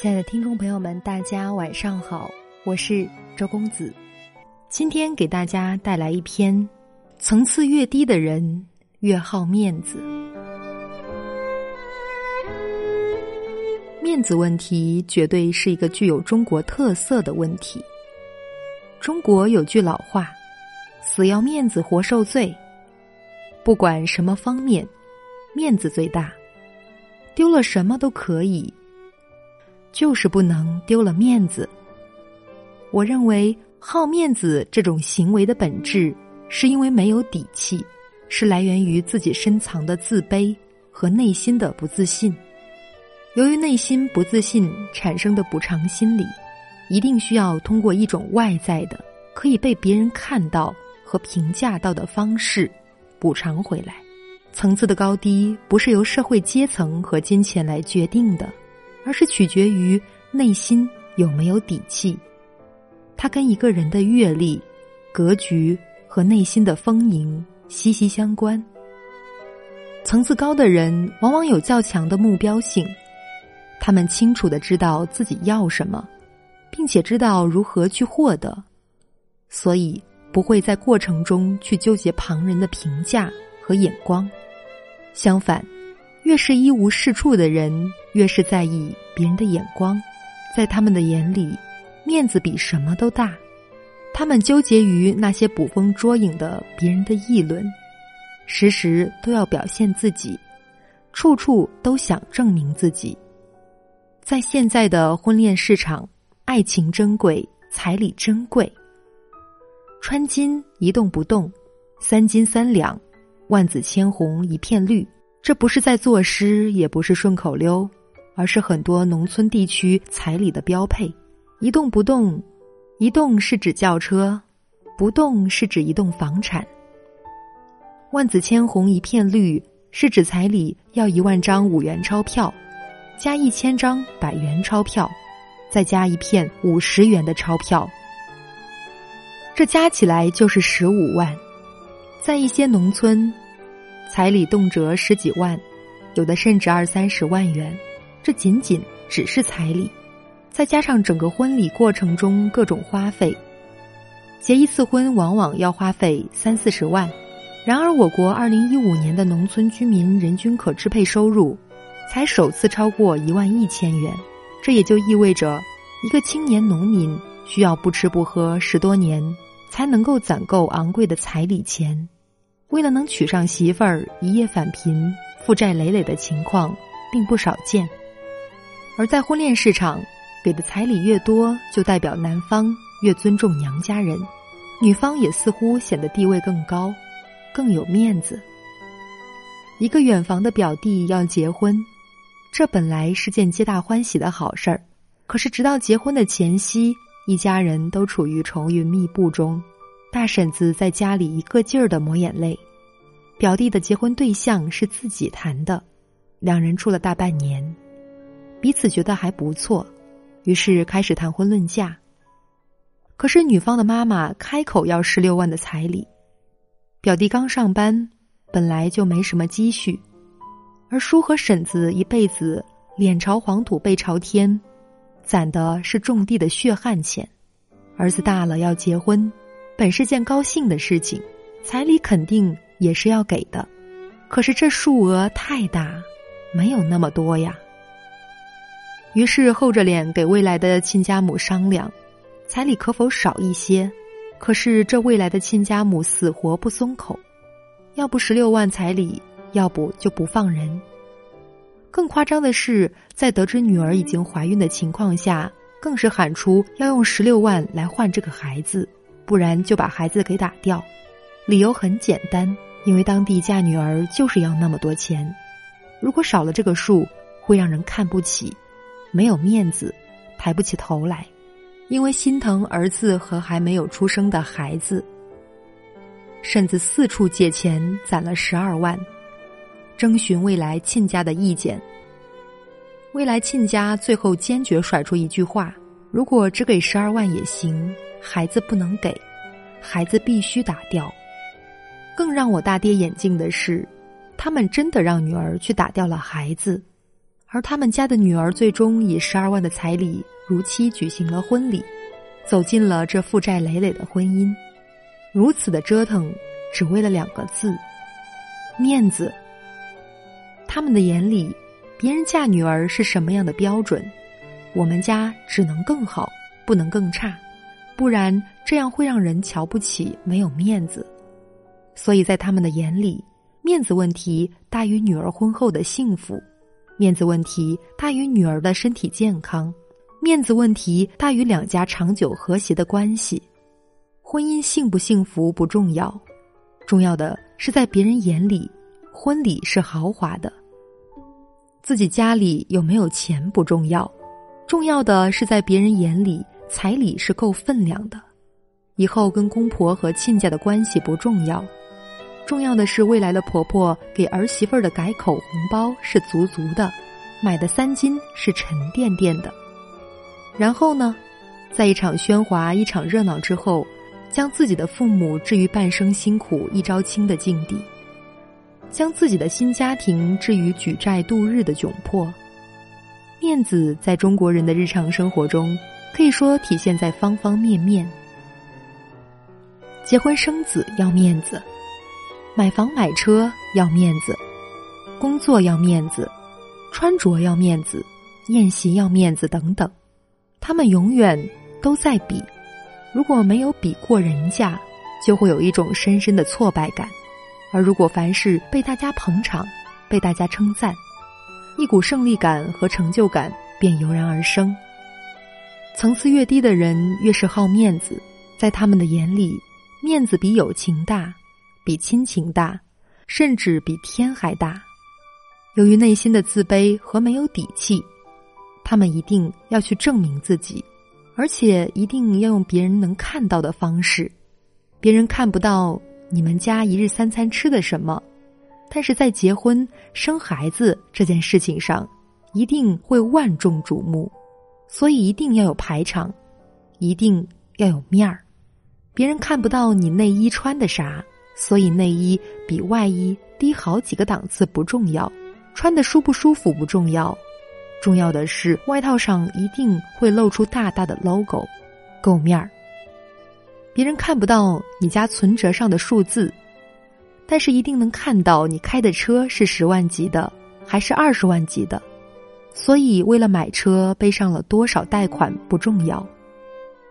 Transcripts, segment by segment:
亲爱的听众朋友们，大家晚上好，我是周公子。今天给大家带来一篇：层次越低的人越好面子。面子问题绝对是一个具有中国特色的问题。中国有句老话：“死要面子活受罪。”不管什么方面，面子最大，丢了什么都可以。就是不能丢了面子。我认为好面子这种行为的本质，是因为没有底气，是来源于自己深藏的自卑和内心的不自信。由于内心不自信产生的补偿心理，一定需要通过一种外在的、可以被别人看到和评价到的方式补偿回来。层次的高低不是由社会阶层和金钱来决定的。而是取决于内心有没有底气，它跟一个人的阅历、格局和内心的丰盈息息相关。层次高的人往往有较强的目标性，他们清楚的知道自己要什么，并且知道如何去获得，所以不会在过程中去纠结旁人的评价和眼光。相反，越是一无是处的人。越是在意别人的眼光，在他们的眼里，面子比什么都大。他们纠结于那些捕风捉影的别人的议论，时时都要表现自己，处处都想证明自己。在现在的婚恋市场，爱情珍贵，彩礼珍贵，穿金一动不动，三金三两，万紫千红一片绿。这不是在作诗，也不是顺口溜。而是很多农村地区彩礼的标配，一动不动，一动是指轿车，不动是指一栋房产。万紫千红一片绿是指彩礼要一万张五元钞票，加一千张百元钞票，再加一片五十元的钞票，这加起来就是十五万。在一些农村，彩礼动辄十几万，有的甚至二三十万元。这仅仅只是彩礼，再加上整个婚礼过程中各种花费，结一次婚往往要花费三四十万。然而，我国二零一五年的农村居民人均可支配收入才首次超过一万一千元，这也就意味着一个青年农民需要不吃不喝十多年才能够攒够昂贵的彩礼钱。为了能娶上媳妇儿，一夜返贫、负债累累的情况并不少见。而在婚恋市场，给的彩礼越多，就代表男方越尊重娘家人，女方也似乎显得地位更高，更有面子。一个远房的表弟要结婚，这本来是件皆大欢喜的好事儿，可是直到结婚的前夕，一家人都处于愁云密布中，大婶子在家里一个劲儿的抹眼泪。表弟的结婚对象是自己谈的，两人处了大半年。彼此觉得还不错，于是开始谈婚论嫁。可是女方的妈妈开口要十六万的彩礼，表弟刚上班，本来就没什么积蓄，而叔和婶子一辈子脸朝黄土背朝天，攒的是种地的血汗钱。儿子大了要结婚，本是件高兴的事情，彩礼肯定也是要给的。可是这数额太大，没有那么多呀。于是厚着脸给未来的亲家母商量，彩礼可否少一些？可是这未来的亲家母死活不松口，要不十六万彩礼，要不就不放人。更夸张的是，在得知女儿已经怀孕的情况下，更是喊出要用十六万来换这个孩子，不然就把孩子给打掉。理由很简单，因为当地嫁女儿就是要那么多钱，如果少了这个数，会让人看不起。没有面子，抬不起头来，因为心疼儿子和还没有出生的孩子，甚至四处借钱攒了十二万，征询未来亲家的意见。未来亲家最后坚决甩出一句话：“如果只给十二万也行，孩子不能给，孩子必须打掉。”更让我大跌眼镜的是，他们真的让女儿去打掉了孩子。而他们家的女儿最终以十二万的彩礼如期举行了婚礼，走进了这负债累累的婚姻。如此的折腾，只为了两个字：面子。他们的眼里，别人嫁女儿是什么样的标准？我们家只能更好，不能更差，不然这样会让人瞧不起，没有面子。所以在他们的眼里，面子问题大于女儿婚后的幸福，面子问题大于女儿的身体健康，面子问题大于两家长久和谐的关系。婚姻幸不幸福不重要，重要的是在别人眼里，婚礼是豪华的。自己家里有没有钱不重要。重要的是，在别人眼里，彩礼是够分量的。以后跟公婆和亲家的关系不重要，重要的是未来的婆婆给儿媳妇儿的改口红包是足足的，买的三金是沉甸甸的。然后呢，在一场喧哗、一场热闹之后，将自己的父母置于半生辛苦一朝清的境地，将自己的新家庭置于举债度日的窘迫。面子在中国人的日常生活中，可以说体现在方方面面。结婚生子要面子，买房买车要面子，工作要面子，穿着要面子，宴席要面子等等。他们永远都在比，如果没有比过人家，就会有一种深深的挫败感；而如果凡事被大家捧场，被大家称赞。一股胜利感和成就感便油然而生。层次越低的人越是好面子，在他们的眼里，面子比友情大，比亲情大，甚至比天还大。由于内心的自卑和没有底气，他们一定要去证明自己，而且一定要用别人能看到的方式。别人看不到你们家一日三餐吃的什么。但是在结婚生孩子这件事情上，一定会万众瞩目，所以一定要有排场，一定要有面儿。别人看不到你内衣穿的啥，所以内衣比外衣低好几个档次不重要，穿的舒不舒服不重要，重要的是外套上一定会露出大大的 logo，够面儿。别人看不到你家存折上的数字。但是一定能看到你开的车是十万级的还是二十万级的，所以为了买车背上了多少贷款不重要，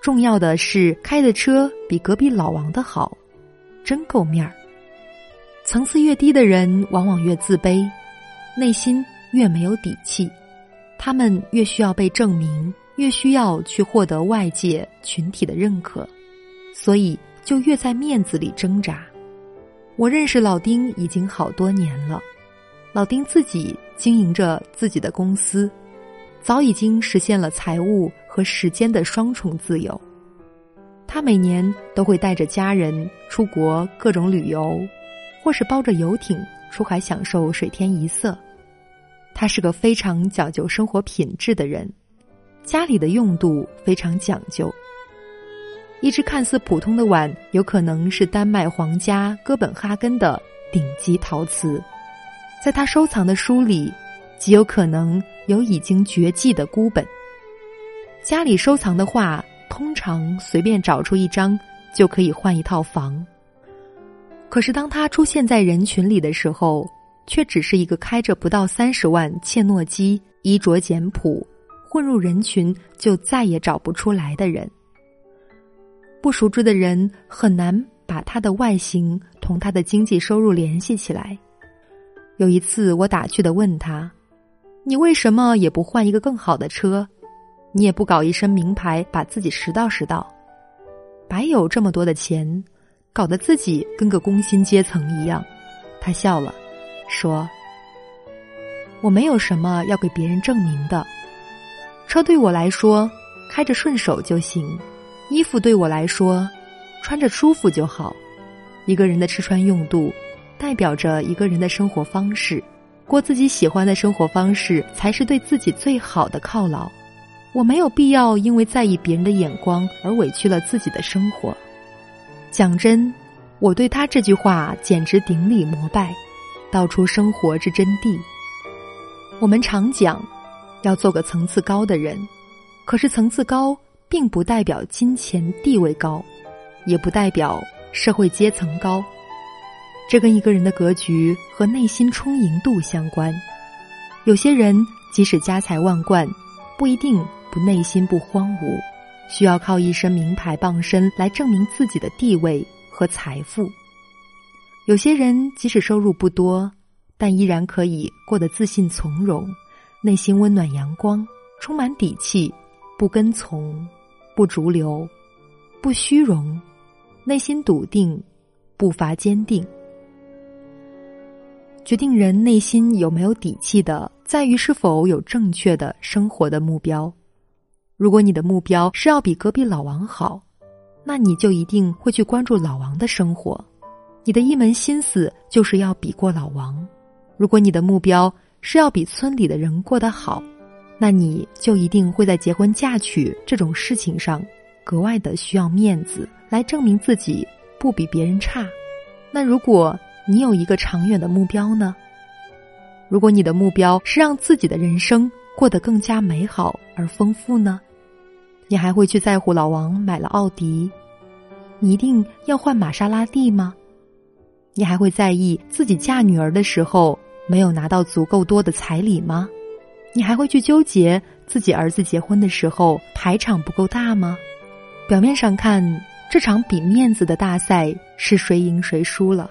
重要的是开的车比隔壁老王的好，真够面儿。层次越低的人往往越自卑，内心越没有底气，他们越需要被证明，越需要去获得外界群体的认可，所以就越在面子里挣扎。我认识老丁已经好多年了，老丁自己经营着自己的公司，早已经实现了财务和时间的双重自由。他每年都会带着家人出国各种旅游，或是包着游艇出海享受水天一色。他是个非常讲究生活品质的人，家里的用度非常讲究。一只看似普通的碗，有可能是丹麦皇家哥本哈根的顶级陶瓷。在他收藏的书里，极有可能有已经绝迹的孤本。家里收藏的画，通常随便找出一张就可以换一套房。可是当他出现在人群里的时候，却只是一个开着不到三十万切诺基、衣着简朴、混入人群就再也找不出来的人。不熟知的人很难把他的外形同他的经济收入联系起来。有一次，我打趣的问他：“你为什么也不换一个更好的车？你也不搞一身名牌，把自己拾到拾到？白有这么多的钱，搞得自己跟个工薪阶层一样。”他笑了，说：“我没有什么要给别人证明的。车对我来说，开着顺手就行。”衣服对我来说，穿着舒服就好。一个人的吃穿用度，代表着一个人的生活方式。过自己喜欢的生活方式，才是对自己最好的犒劳。我没有必要因为在意别人的眼光而委屈了自己的生活。讲真，我对他这句话简直顶礼膜拜，道出生活之真谛。我们常讲，要做个层次高的人。可是层次高，并不代表金钱地位高，也不代表社会阶层高。这跟一个人的格局和内心充盈度相关。有些人即使家财万贯，不一定不内心不荒芜，需要靠一身名牌傍身来证明自己的地位和财富。有些人即使收入不多，但依然可以过得自信从容，内心温暖阳光，充满底气，不跟从，不逐流，不虚荣，内心笃定，步伐坚定。决定人内心有没有底气的，在于是否有正确的生活的目标。如果你的目标是要比隔壁老王好，那你就一定会去关注老王的生活。你的一门心思就是要比过老王。如果你的目标是要比村里的人过得好，那你就一定会在结婚嫁娶这种事情上格外的需要面子，来证明自己不比别人差。那如果，你有一个长远的目标呢？如果你的目标是让自己的人生过得更加美好而丰富呢？你还会去在乎老王买了奥迪，你一定要换玛莎拉蒂吗？你还会在意自己嫁女儿的时候没有拿到足够多的彩礼吗？你还会去纠结自己儿子结婚的时候排场不够大吗？表面上看，这场比面子的大赛是谁赢谁输了。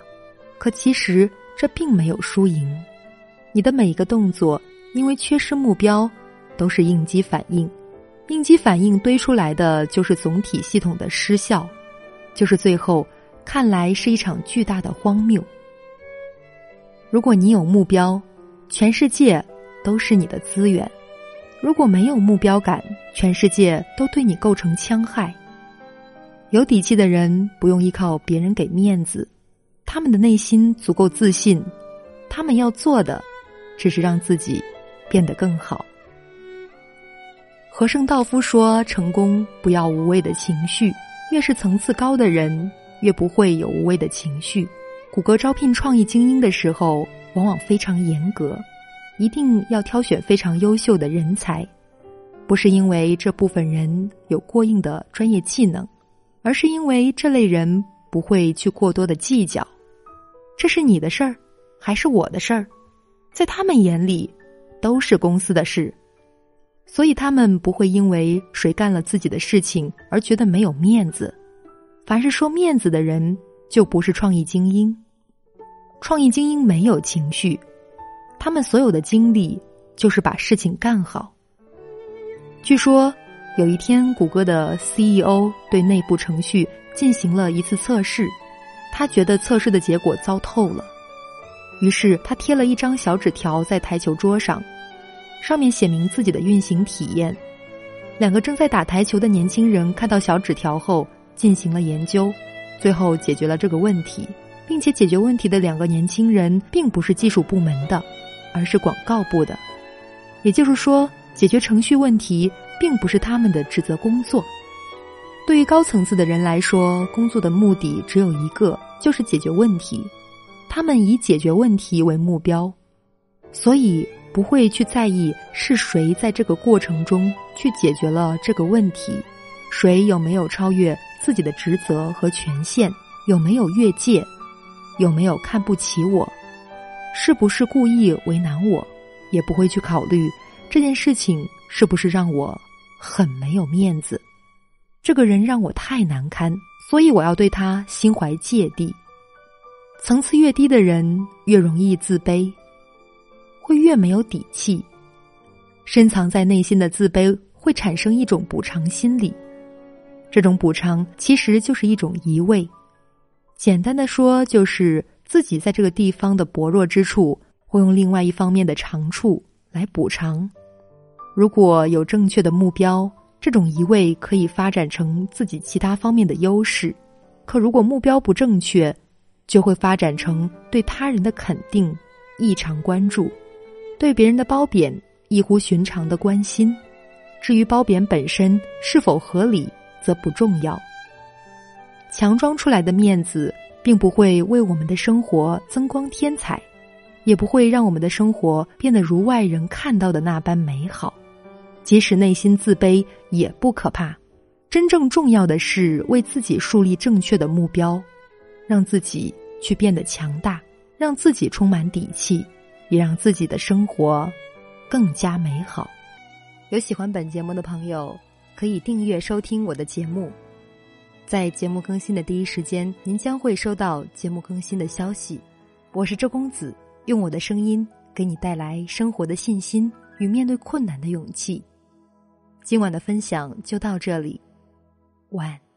可其实这并没有输赢，你的每一个动作，因为缺失目标，都是应激反应，应激反应堆出来的就是总体系统的失效，就是最后看来是一场巨大的荒谬。如果你有目标，全世界都是你的资源；如果没有目标感，全世界都对你构成戕害。有底气的人不用依靠别人给面子。他们的内心足够自信，他们要做的，只是让自己变得更好。和圣道夫说：“成功不要无谓的情绪，越是层次高的人，越不会有无谓的情绪。”谷歌招聘创意精英的时候，往往非常严格，一定要挑选非常优秀的人才，不是因为这部分人有过硬的专业技能，而是因为这类人不会去过多的计较。这是你的事儿，还是我的事儿？在他们眼里，都是公司的事，所以他们不会因为谁干了自己的事情而觉得没有面子。凡是说面子的人，就不是创意精英。创意精英没有情绪，他们所有的精力就是把事情干好。据说有一天，谷歌的 CEO 对内部程序进行了一次测试。他觉得测试的结果糟透了，于是他贴了一张小纸条在台球桌上，上面写明自己的运行体验。两个正在打台球的年轻人看到小纸条后进行了研究，最后解决了这个问题，并且解决问题的两个年轻人并不是技术部门的，而是广告部的。也就是说，解决程序问题并不是他们的职责工作。对于高层次的人来说，工作的目的只有一个，就是解决问题。他们以解决问题为目标，所以不会去在意是谁在这个过程中去解决了这个问题，谁有没有超越自己的职责和权限，有没有越界，有没有看不起我，是不是故意为难我，也不会去考虑这件事情是不是让我很没有面子。这个人让我太难堪，所以我要对他心怀芥蒂。层次越低的人越容易自卑，会越没有底气。深藏在内心的自卑会产生一种补偿心理，这种补偿其实就是一种移位。简单的说，就是自己在这个地方的薄弱之处，会用另外一方面的长处来补偿。如果有正确的目标。这种移位可以发展成自己其他方面的优势，可如果目标不正确，就会发展成对他人的肯定异常关注，对别人的褒贬异乎寻常的关心。至于褒贬本身是否合理，则不重要。强装出来的面子，并不会为我们的生活增光添彩，也不会让我们的生活变得如外人看到的那般美好。即使内心自卑也不可怕。真正重要的是为自己树立正确的目标，让自己去变得强大，让自己充满底气，也让自己的生活更加美好。有喜欢本节目的朋友，可以订阅收听我的节目，在节目更新的第一时间，您将会收到节目更新的消息。我是周公子，用我的声音给你带来生活的信心与面对困难的勇气。今晚的分享就到这里。晚安。